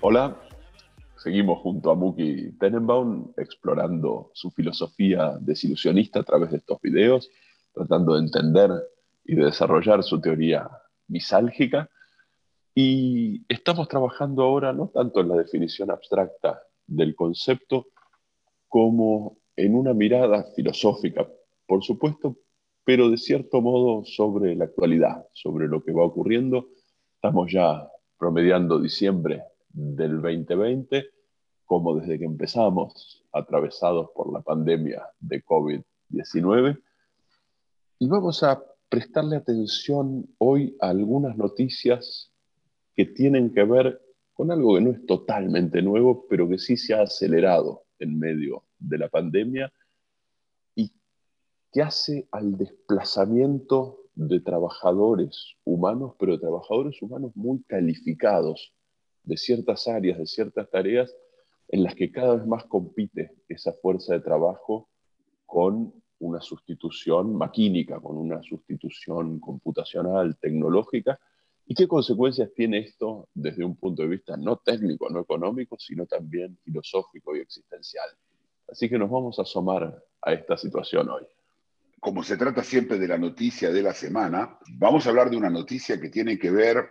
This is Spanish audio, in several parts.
Hola, seguimos junto a Muki Tenenbaum explorando su filosofía desilusionista a través de estos videos, tratando de entender y de desarrollar su teoría misálgica. Y estamos trabajando ahora no tanto en la definición abstracta del concepto como en una mirada filosófica, por supuesto, pero de cierto modo sobre la actualidad, sobre lo que va ocurriendo. Estamos ya promediando diciembre del 2020, como desde que empezamos, atravesados por la pandemia de COVID-19. Y vamos a prestarle atención hoy a algunas noticias que tienen que ver con algo que no es totalmente nuevo, pero que sí se ha acelerado en medio de la pandemia y que hace al desplazamiento de trabajadores humanos, pero de trabajadores humanos muy calificados de ciertas áreas, de ciertas tareas en las que cada vez más compite esa fuerza de trabajo con una sustitución maquínica, con una sustitución computacional, tecnológica, y qué consecuencias tiene esto desde un punto de vista no técnico, no económico, sino también filosófico y existencial. Así que nos vamos a asomar a esta situación hoy. Como se trata siempre de la noticia de la semana, vamos a hablar de una noticia que tiene que ver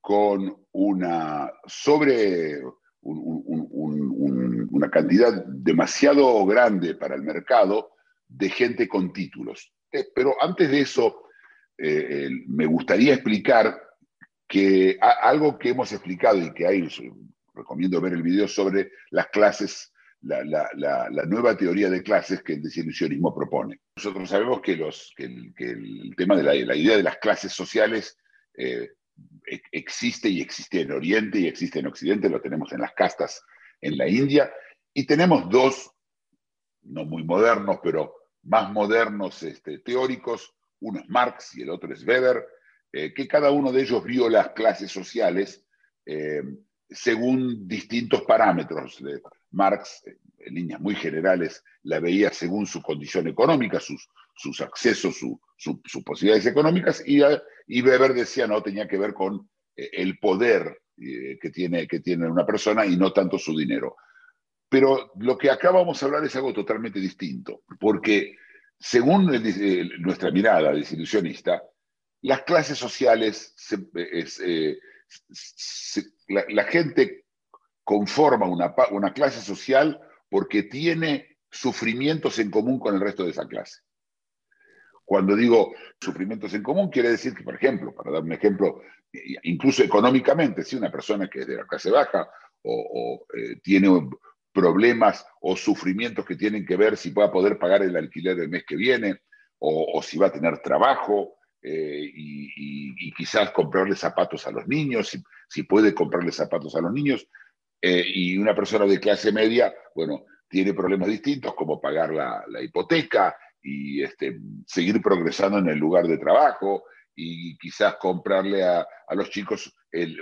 con una sobre un- un- un- un- una cantidad demasiado grande para el mercado de gente con títulos. Eh, pero antes de eso, eh, me gustaría explicar que algo que hemos explicado y que hay, recomiendo ver el video sobre las clases, la, la- la- nueva teoría de clases que el desilusionismo propone. Nosotros sabemos que, los, el, que el tema de la, idea de las clases sociales eh, existe y existe en Oriente y existe en Occidente, lo tenemos en las castas en la India, y tenemos dos, no muy modernos, pero más modernos este, teóricos, uno es Marx y el otro es Weber, eh, que cada uno de ellos vio las clases sociales eh, según distintos parámetros. Marx, eh, en líneas muy generales, la veía según su condición económica, sus, sus accesos, su- su- sus posibilidades económicas, y, y Weber decía no, tenía que ver con el poder que, tiene, que tiene una persona y no tanto su dinero. Pero lo que acá vamos a hablar es algo totalmente distinto, porque según nuestra mirada desilusionista, las clases sociales, eh, la, gente conforma una, una clase social porque tiene sufrimientos en común con el resto de esa clase. Cuando digo sufrimientos en común, quiere decir que, por ejemplo, para dar un ejemplo, incluso económicamente, si una persona que es de la clase baja o, o, eh, tiene problemas o sufrimientos que tienen que ver si va a poder pagar el alquiler el mes que viene o, o si va a tener trabajo eh, y, y- y quizás comprarle zapatos a los niños, si, si puede comprarle zapatos a los niños. eh, y una persona de clase media, bueno, tiene problemas distintos como pagar la, la hipoteca y este, seguir progresando en el lugar de trabajo y quizás comprarle a, a los chicos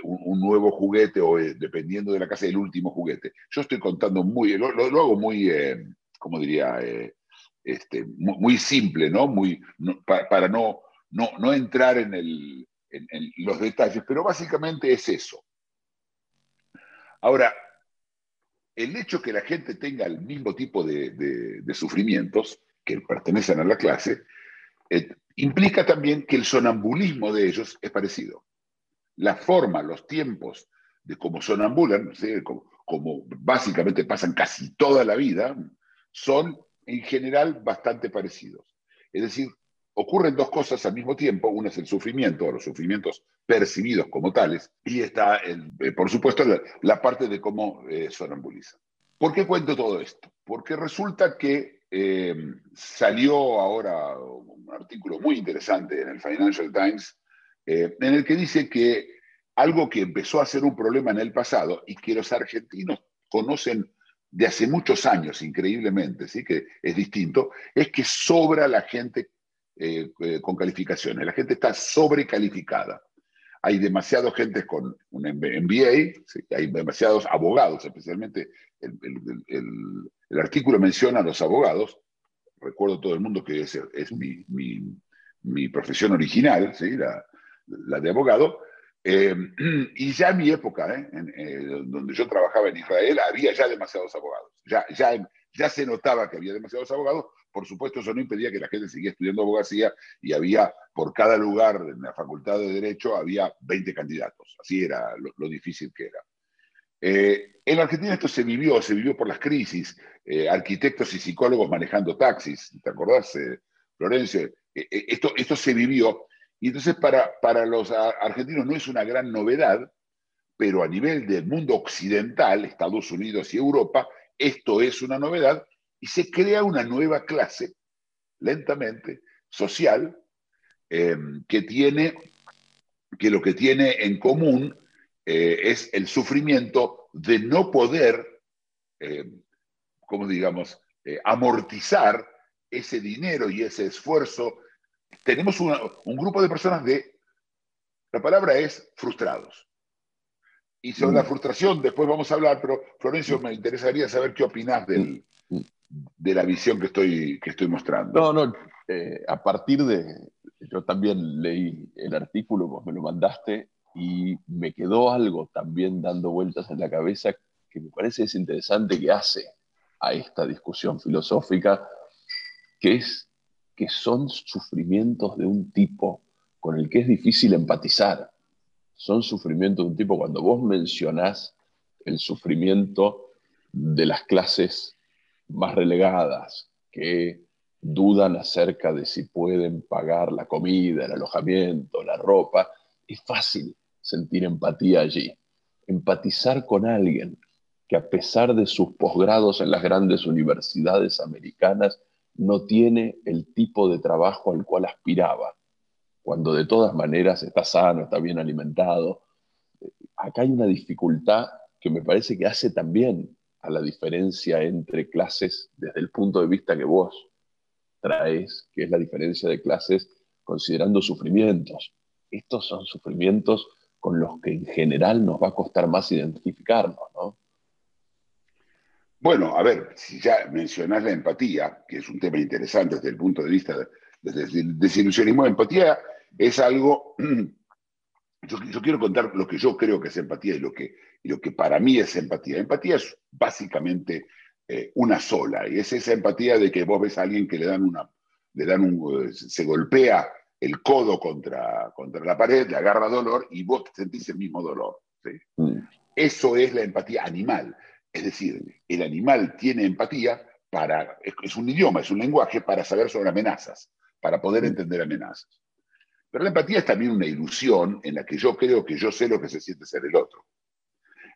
un, nuevo juguete o eh, dependiendo de la casa el último juguete. Yo estoy contando muy, lo, hago muy, eh, ¿cómo diría? Eh, este, muy, simple, ¿no? Muy, no- pa- para no, no, no entrar en, el, en los detalles, pero básicamente es eso. Ahora, el hecho que la gente tenga el mismo tipo de, de- de sufrimientos que pertenecen a la clase, eh, implica también que el sonambulismo de ellos es parecido. La forma, los tiempos de cómo sonambulan, como, básicamente pasan casi toda la vida, son en general bastante parecidos. Es decir, ocurren dos cosas al mismo tiempo. Una es el sufrimiento, o los sufrimientos percibidos como tales, y está, el- eh, por supuesto, la, la parte de cómo eh, sonambulizan. ¿Por qué cuento todo esto? Porque resulta que eh, salió ahora un artículo muy interesante en el Financial Times eh, en el que dice que algo que empezó a ser un problema en el pasado y que los argentinos conocen de hace muchos años, increíblemente, ¿sí? que es distinto, es que sobra la gente eh, con calificaciones, la gente está sobrecalificada. hay demasiados gente con un MBA, hay demasiados abogados, especialmente el, artículo menciona a los abogados. Recuerdo todo el mundo que es, mi, profesión original, ¿sí? la, de abogado. Eh, y ya en mi época, ¿eh? eh, donde yo trabajaba en Israel, había ya demasiados abogados. Ya se notaba que había demasiados abogados. Por supuesto, eso no impedía que la gente siguiera estudiando abogacía y había, por cada lugar en la facultad de Derecho, había 20 candidatos. Así era lo, difícil que era. En Argentina esto se vivió, se vivió por las crisis. arquitectos y psicólogos manejando taxis, ¿te acordás, Florencia? esto, esto se vivió y entonces para, para los argentinos no es una gran novedad, pero a nivel del mundo occidental, Estados Unidos y Europa, esto es una novedad y se crea una nueva clase, lentamente, social, eh, que tiene, que lo que tiene en común eh, es el sufrimiento de no poder, eh, como digamos, amortizar ese dinero y ese esfuerzo tenemos un grupo de personas de, la palabra es frustrados. Y sobre la mm. frustración después vamos a hablar, pero Florencio, me interesaría saber qué opinas del, mm. de la visión que estoy, que estoy mostrando. No, no, eh, a partir de, yo también leí el artículo, vos me lo mandaste, y me quedó algo también dando vueltas en la cabeza que me parece es interesante que hace a esta discusión filosófica, que es que son sufrimientos de un tipo con el que es difícil empatizar. Son sufrimientos de un tipo, cuando vos mencionás el sufrimiento de las clases más relegadas, que dudan acerca de si pueden pagar la comida, el alojamiento, la ropa, es fácil sentir empatía allí. Empatizar con alguien que a pesar de sus posgrados en las grandes universidades americanas, no tiene el tipo de trabajo al cual aspiraba, cuando de todas maneras está sano, está bien alimentado. Acá hay una dificultad que me parece que hace también a la diferencia entre clases desde el punto de vista que vos traes, que es la diferencia de clases considerando sufrimientos. Estos son sufrimientos con los que en general nos va a costar más identificarnos, ¿no? Bueno, a ver, si ya mencionás la empatía, que es un tema interesante desde el punto de vista del desilusionismo, empatía es algo, yo, quiero contar lo que yo creo que es empatía y lo que, lo que para mí es empatía. Empatía es básicamente eh, una sola, y es esa empatía de que vos ves a alguien que le dan una, le dan un, eh, se golpea el codo contra, contra la pared, le agarra dolor y vos sentís el mismo dolor. Mm. Eso es la empatía animal. Es decir, el animal tiene empatía para, es un idioma, es un lenguaje para saber sobre amenazas, para poder entender amenazas. Pero la empatía es también una ilusión en la que yo creo que yo sé lo que se siente ser el otro.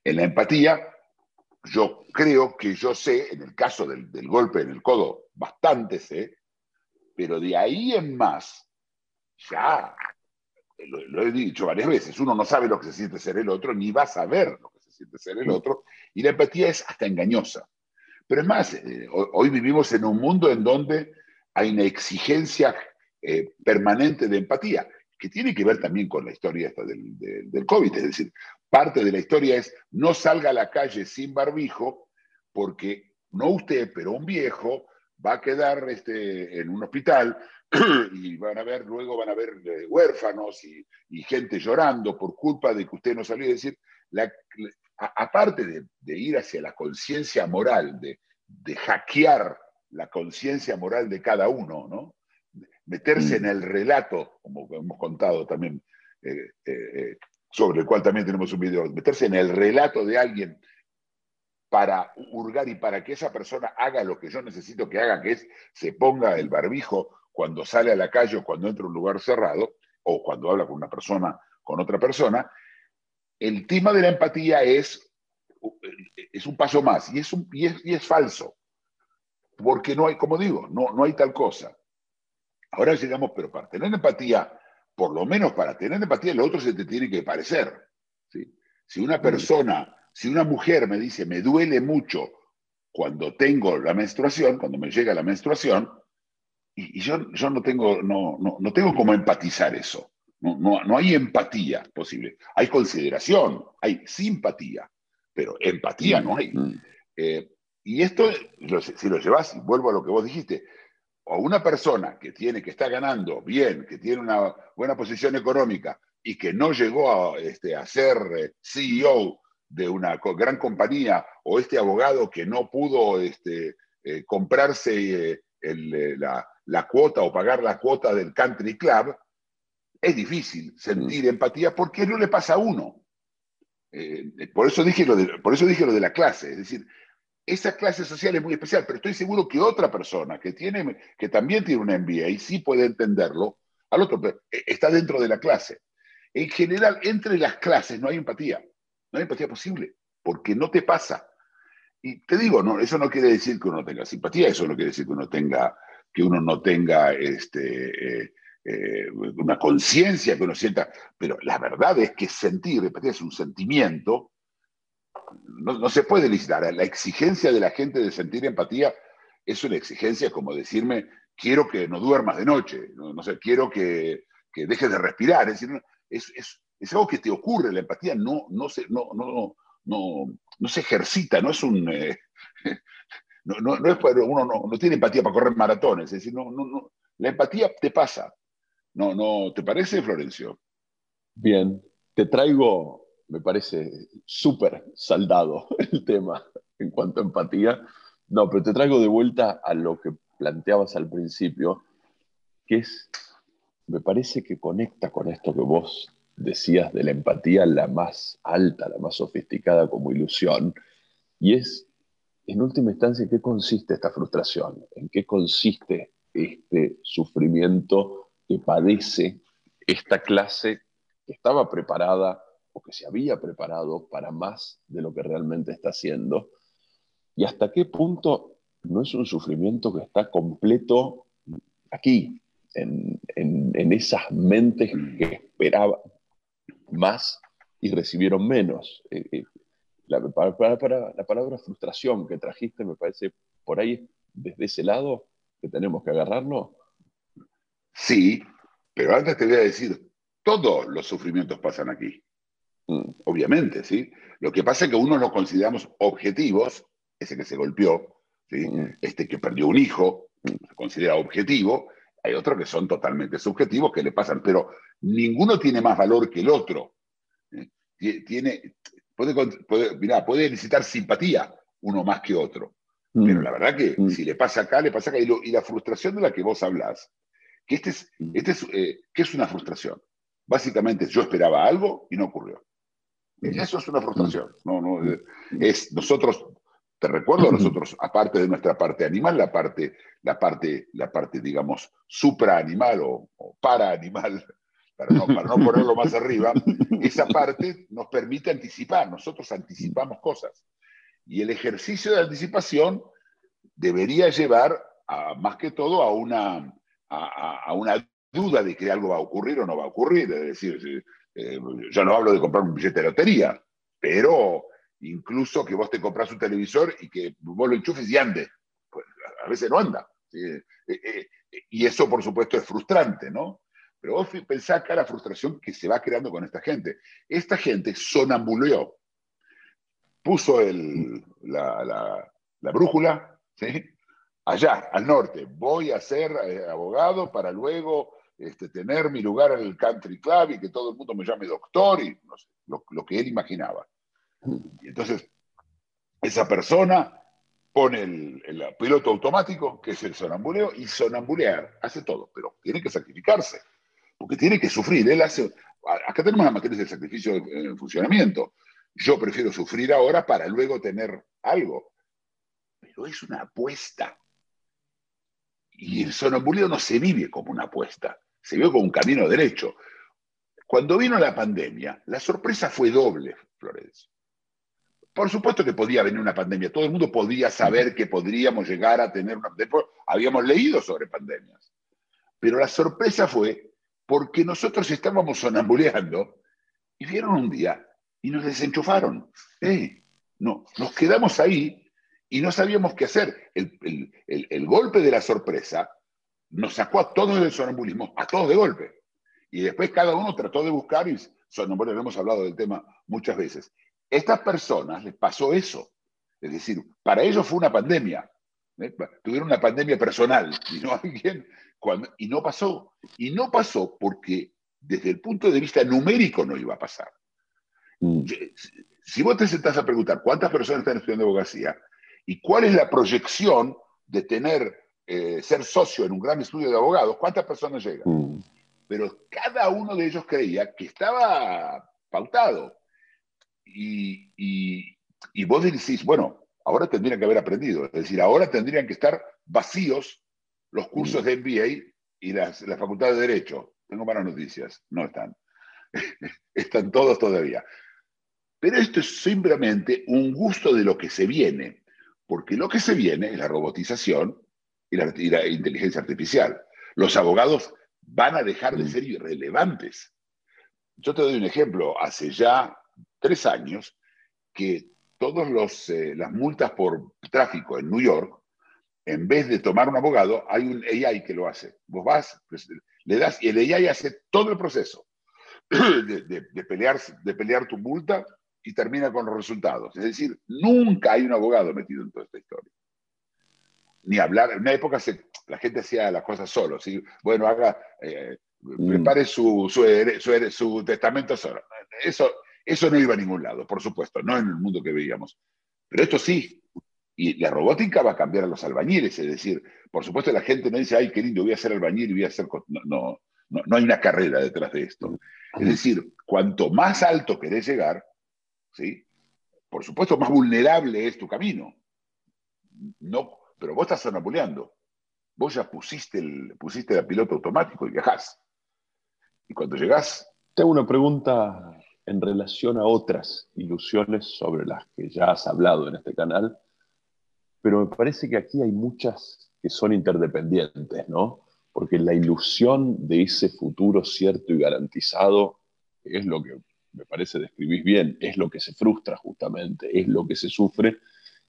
En la empatía, yo creo que yo sé, en el caso del, golpe en el codo, bastante sé, pero de ahí en más, ya, lo, he dicho varias veces, uno no sabe lo que se siente ser el otro, ni va a saber lo que siente ser el otro, y la empatía es hasta engañosa. Pero es más, eh, hoy vivimos en un mundo en donde hay una exigencia eh, permanente de empatía, que tiene que ver también con la historia esta del, del, COVID. Es decir, parte de la historia es no salga a la calle sin barbijo, porque no usted, pero un viejo va a quedar este, en un hospital y van a ver, luego van a ver eh, huérfanos y, y, gente llorando por culpa de que usted no salió. a decir, la, aparte de, ir hacia la conciencia moral, de, hackear la conciencia moral de cada uno, ¿no? meterse en mm. el relato, como hemos contado también, eh, eh, sobre el cual también tenemos un video, meterse en el relato de alguien para hurgar y para que esa persona haga lo que yo necesito que haga, que es se ponga el barbijo cuando sale a la calle o cuando entra a un lugar cerrado, o cuando habla con una persona, con otra persona, el tema de la empatía es, es un paso más y es, un, y es, falso, porque no hay, como digo, no, no hay tal cosa. Ahora llegamos, pero para tener empatía, por lo menos para tener empatía, lo otro se te tiene que parecer. Si una persona, si una mujer me dice, me duele mucho cuando tengo la menstruación, cuando me llega la menstruación, y, yo, yo no, tengo, no, no, no tengo cómo empatizar eso. No, no, no hay empatía posible. Hay consideración, hay simpatía, pero empatía no hay. Mm. Eh, y esto, si lo llevas, vuelvo a lo que vos dijiste, o una persona que tiene, que está ganando bien, que tiene una buena posición económica y que no llegó a, este, a ser eh, CEO de una gran compañía, o este abogado que no pudo este, eh, comprarse eh, el, eh, la, la cuota o pagar la cuota del country club, es difícil sentir empatía porque no le pasa a uno. Eh, por, eso dije lo de, por eso dije lo de la clase, es decir, esa clase social es muy especial, pero estoy seguro que otra persona que, tiene, que también tiene un MBA y sí puede entenderlo, al otro pero, está dentro de la clase. En general, entre las clases no hay empatía, no hay empatía posible, porque no te pasa. Y te digo, no, eso no quiere decir que uno tenga simpatía, eso no quiere decir que uno tenga, que uno no tenga este, eh, eh, una conciencia, que uno sienta, pero la verdad es que sentir, empatía es un sentimiento, no, se puede licitar. La exigencia de la gente de sentir empatía es una exigencia como decirme, quiero que no duermas de noche, no, sé, quiero que, que dejes de respirar. Es, decir, es, es, algo que te ocurre, la empatía no, no, se, no, no, no, no se ejercita, no es un... Eh, no, no, no, es uno no, no, tiene empatía para correr maratones, es decir, no, no, no, la empatía te pasa. No, no, ¿Te parece, Florencio? Bien, te traigo, me parece súper saldado el tema en cuanto a empatía. No, pero te traigo de vuelta a lo que planteabas al principio, que es, me parece que conecta con esto que vos decías de la empatía, la más alta, la más sofisticada como ilusión, y es, en última instancia, ¿en qué consiste esta frustración? ¿En qué consiste este sufrimiento que padece esta clase que estaba preparada o que se había preparado para más de lo que realmente está haciendo? ¿Y hasta qué punto no es un sufrimiento que está completo aquí, en, en, en esas mentes que esperaban más y recibieron menos? Eh, eh, la, para, para, para, la palabra frustración que trajiste me parece por ahí, desde ese lado, que tenemos que agarrarlo. Sí, pero antes te voy a decir, todos los sufrimientos pasan aquí. Mm. Obviamente, ¿sí? Lo que pasa es que unos los consideramos objetivos, ese que se golpeó, ¿sí? Mm. este que perdió un hijo, se considera objetivo, hay otros que son totalmente subjetivos que le pasan, pero ninguno tiene más valor que el otro. ¿eh? Tiene, puede, puede, mirá, puede necesitar simpatía uno más que otro, mm. pero la verdad que mm. si le pasa acá, le pasa acá, y, lo, y, la frustración de la que vos hablas, que este es, este es, eh, ¿qué es una frustración? Básicamente yo esperaba algo y no ocurrió. Eso es una frustración. No, no, es nosotros, te recuerdo, nosotros, aparte de nuestra parte animal, la parte, la parte, la parte digamos, supraanimal o, o paraanimal, para no, para no ponerlo más arriba, esa parte nos permite anticipar, nosotros anticipamos cosas. Y el ejercicio de anticipación debería llevar a, más que todo a una, a, a, una duda de que algo va a ocurrir o no va a ocurrir. Es decir, eh, yo no hablo de comprar un billete de lotería, pero incluso que vos te compras un televisor y que vos lo enchufes y ande. Pues a veces no anda. ¿sí? Eh, eh, y eso, por supuesto, es frustrante, ¿no? Pero vos pensá acá la frustración que se va creando con esta gente. Esta gente sonambuleó, puso el, la, la, la, brújula, allá, al norte. Voy a ser eh, abogado para luego este, tener mi lugar en el country club y que todo el mundo me llame doctor y no sé, lo que él imaginaba. Y entonces, esa persona pone el, el, piloto automático, que es el sonambuleo, y sonambulear, hace todo, pero tiene que sacrificarse, porque tiene que sufrir. Él hace, acá tenemos la matriz del sacrificio en funcionamiento. Yo prefiero sufrir ahora para luego tener algo. Pero es una apuesta. Y el sonambuleo no se vive como una apuesta, se vive como un camino derecho. Cuando vino la pandemia, la sorpresa fue doble, Florencio. Por supuesto que podía venir una pandemia, todo el mundo podía saber que podríamos llegar a tener una... Después habíamos leído sobre pandemias, pero la sorpresa fue porque nosotros estábamos sonambuleando y vieron un día y nos desenchufaron. ¡Eh! No, nos quedamos ahí y no sabíamos qué hacer. El, el, el, el, golpe de la sorpresa nos sacó a todos del sonambulismo, a todos de golpe. Y después cada uno trató de buscar, y son, bueno, hemos hablado del tema muchas veces. Estas personas les pasó eso. Es decir, para ellos fue una pandemia. ¿eh? Tuvieron una pandemia personal y no alguien cuando, y no pasó. Y no pasó porque desde el punto de vista numérico no iba a pasar. Mm. Si vos te sentás a preguntar cuántas personas están estudiando abogacía y cuál es la proyección de tener, eh, ser socio en un gran estudio de abogados, ¿cuántas personas llegan? Mm. Pero cada uno de ellos creía que estaba pautado. Y, y, y vos decís, bueno, ahora tendrían que haber aprendido. Es decir, ahora tendrían que estar vacíos los cursos mm. de MBA y las, la Facultad de Derecho. Tengo malas noticias, no están. están todos todavía. Pero esto es simplemente un gusto de lo que se viene, porque lo que se viene es la robotización y la, y la inteligencia artificial. Los abogados van a dejar de mm. ser irrelevantes. Yo te doy un ejemplo. Hace ya tres años que todas eh, las multas por tráfico en New York, en vez de tomar un abogado, hay un AI que lo hace. Vos vas, pues, le das y el AI hace todo el proceso de, pelear, de pelear tu multa y termina con los resultados. Es decir, nunca hay un abogado metido en toda esta historia. Ni hablar, en una época la gente hacía las cosas solo, ¿sí? bueno, haga, eh, mm. prepare su, su, su, su testamento solo. Eso, eso no iba a ningún lado, por supuesto, no en el mundo que veíamos. Pero esto sí. Y la robótica va a cambiar a los albañiles, es decir, por supuesto la gente no dice, ay, qué lindo, voy a ser albañil y voy a ser... No, no, no, hay una carrera detrás de esto. Es decir, cuanto más alto querés llegar, ¿sí? por supuesto más vulnerable es tu camino. No, pero vos estás sonamuleando. Vos ya pusiste el, pusiste el piloto automático y viajás. Y cuando llegás... Tengo una pregunta en relación a otras ilusiones sobre las que ya has hablado en este canal, pero me parece que aquí hay muchas que son interdependientes, ¿no? Porque la ilusión de ese futuro cierto y garantizado es lo que me parece describís bien, es lo que se frustra justamente, es lo que se sufre,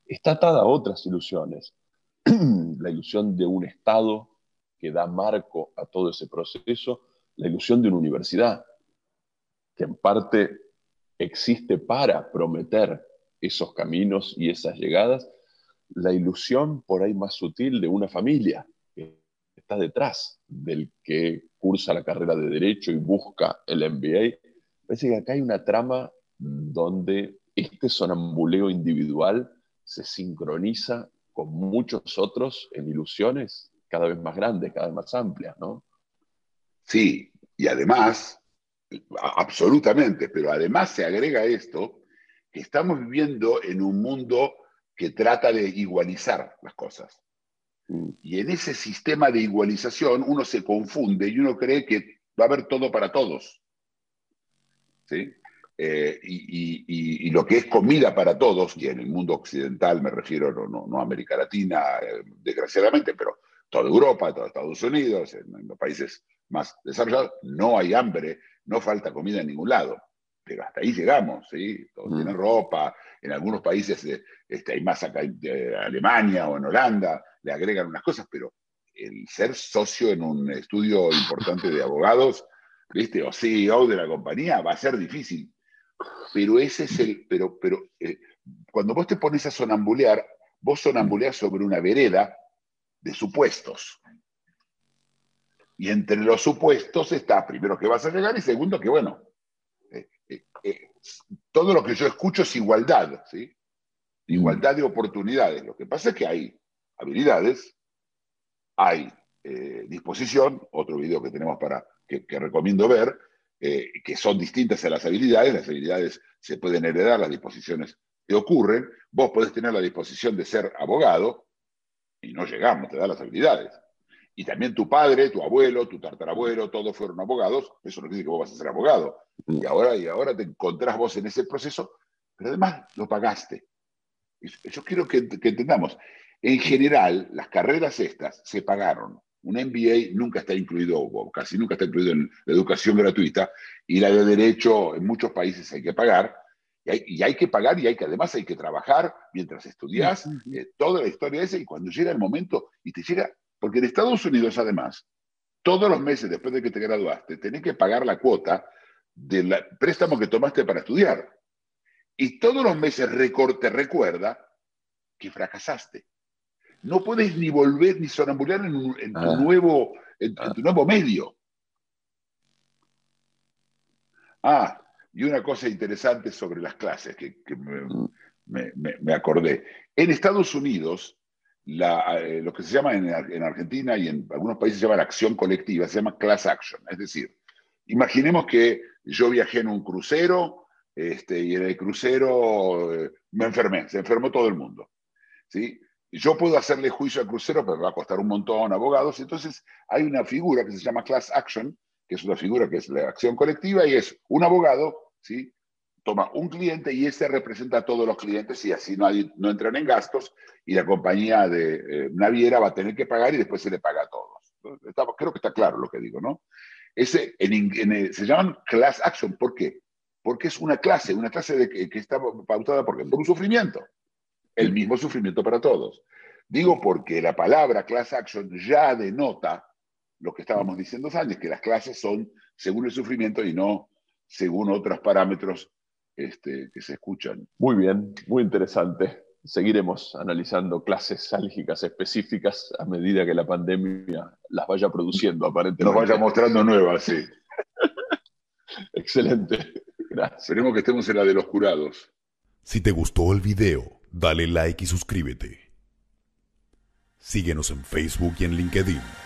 está atada a otras ilusiones. la ilusión de un Estado que da marco a todo ese proceso, la ilusión de una universidad, que en parte existe para prometer esos caminos y esas llegadas, la ilusión por ahí más sutil de una familia que está detrás del que cursa la carrera de derecho y busca el MBA. Parece que acá hay una trama donde este sonambuleo individual se sincroniza con muchos otros en ilusiones cada vez más grandes, cada vez más amplias, ¿no? Sí, y además absolutamente, pero además se agrega esto, que estamos viviendo en un mundo que trata de igualizar las cosas. Mm. Y en ese sistema de igualización uno se confunde y uno cree que va a haber todo para todos. ¿Sí? Eh, y, lo que es comida para todos, y en el mundo occidental me refiero, no, no, América Latina, eh, desgraciadamente, pero toda Europa, todos Estados Unidos, en, los países más desarrollados, no hay hambre, no falta comida en ningún lado, pero hasta ahí llegamos, ¿sí? Todos mm. tienen ropa, en algunos países eh, este, hay más acá en Alemania o en Holanda, le agregan unas cosas, pero el ser socio en un estudio importante de abogados, ¿viste? O CEO de la compañía va a ser difícil. Pero ese es el, pero, pero eh, cuando vos te pones a sonambulear, vos sonambuleas sobre una vereda de supuestos. Y entre los supuestos está, primero, que vas a llegar y segundo, que bueno, eh, eh, eh, todo lo que yo escucho es igualdad, ¿sí? Igualdad de oportunidades. Lo que pasa es que hay habilidades, hay disposición, otro video que tenemos para, que, que recomiendo ver, que son distintas a las habilidades. Las habilidades se pueden heredar, las disposiciones te ocurren. Vos podés tener la disposición de ser abogado y no llegamos, te da las habilidades y también tu padre, tu abuelo, tu tartarabuelo, todos fueron abogados, eso no quiere decir que vos vas a ser abogado. Y ahora, y ahora te encontrás vos en ese proceso, pero además lo pagaste. Yo quiero que, entendamos, en general, las carreras estas se pagaron. Un MBA nunca está incluido, o casi nunca está incluido en la educación gratuita, y la de derecho en muchos países hay que pagar, y hay, que pagar y hay que además hay que trabajar mientras estudias, eh, toda la historia esa, y cuando llega el momento y te llega porque en Estados Unidos, además, todos los meses después de que te graduaste, tenés que pagar la cuota del préstamo que tomaste para estudiar. Y todos los meses te recuerda que fracasaste. No puedes ni volver ni sonambular en, tu, ah. nuevo, en, tu ah. nuevo medio. Ah, y una cosa interesante sobre las clases que, mm. me, acordé. En Estados Unidos, eh, lo que se llama en, en, Argentina y en algunos países se llama la acción colectiva, se llama class action. Es decir, imaginemos que yo viajé en un crucero este, y en el crucero eh, me enfermé, se enfermó todo el mundo. ¿sí? Yo puedo hacerle juicio al crucero, pero va a costar un montón abogados. Entonces hay una figura que se llama class action, que es una figura que es la acción colectiva y es un abogado, ¿sí? Toma un cliente y ese representa a todos los clientes y así no, no entran en gastos y la compañía de eh, naviera va a tener que pagar y después se le paga a todos. creo que está claro lo que digo, ¿no? Ese, en, se llaman class action. ¿Por qué? Porque es una clase, una clase de, que, está pautada por, por un sufrimiento. El mismo sufrimiento para todos. Digo porque la palabra class action ya denota lo que estábamos diciendo antes, que las clases son según el sufrimiento y no según otros parámetros este, que se escuchan. Muy bien, muy interesante. Seguiremos analizando clases álgicas específicas a medida que la pandemia las vaya produciendo, aparentemente. Nos vaya mostrando nuevas, sí. Excelente. Gracias. Esperemos que estemos en la de los curados. Si te gustó el video, dale like y suscríbete. Síguenos en Facebook y en LinkedIn.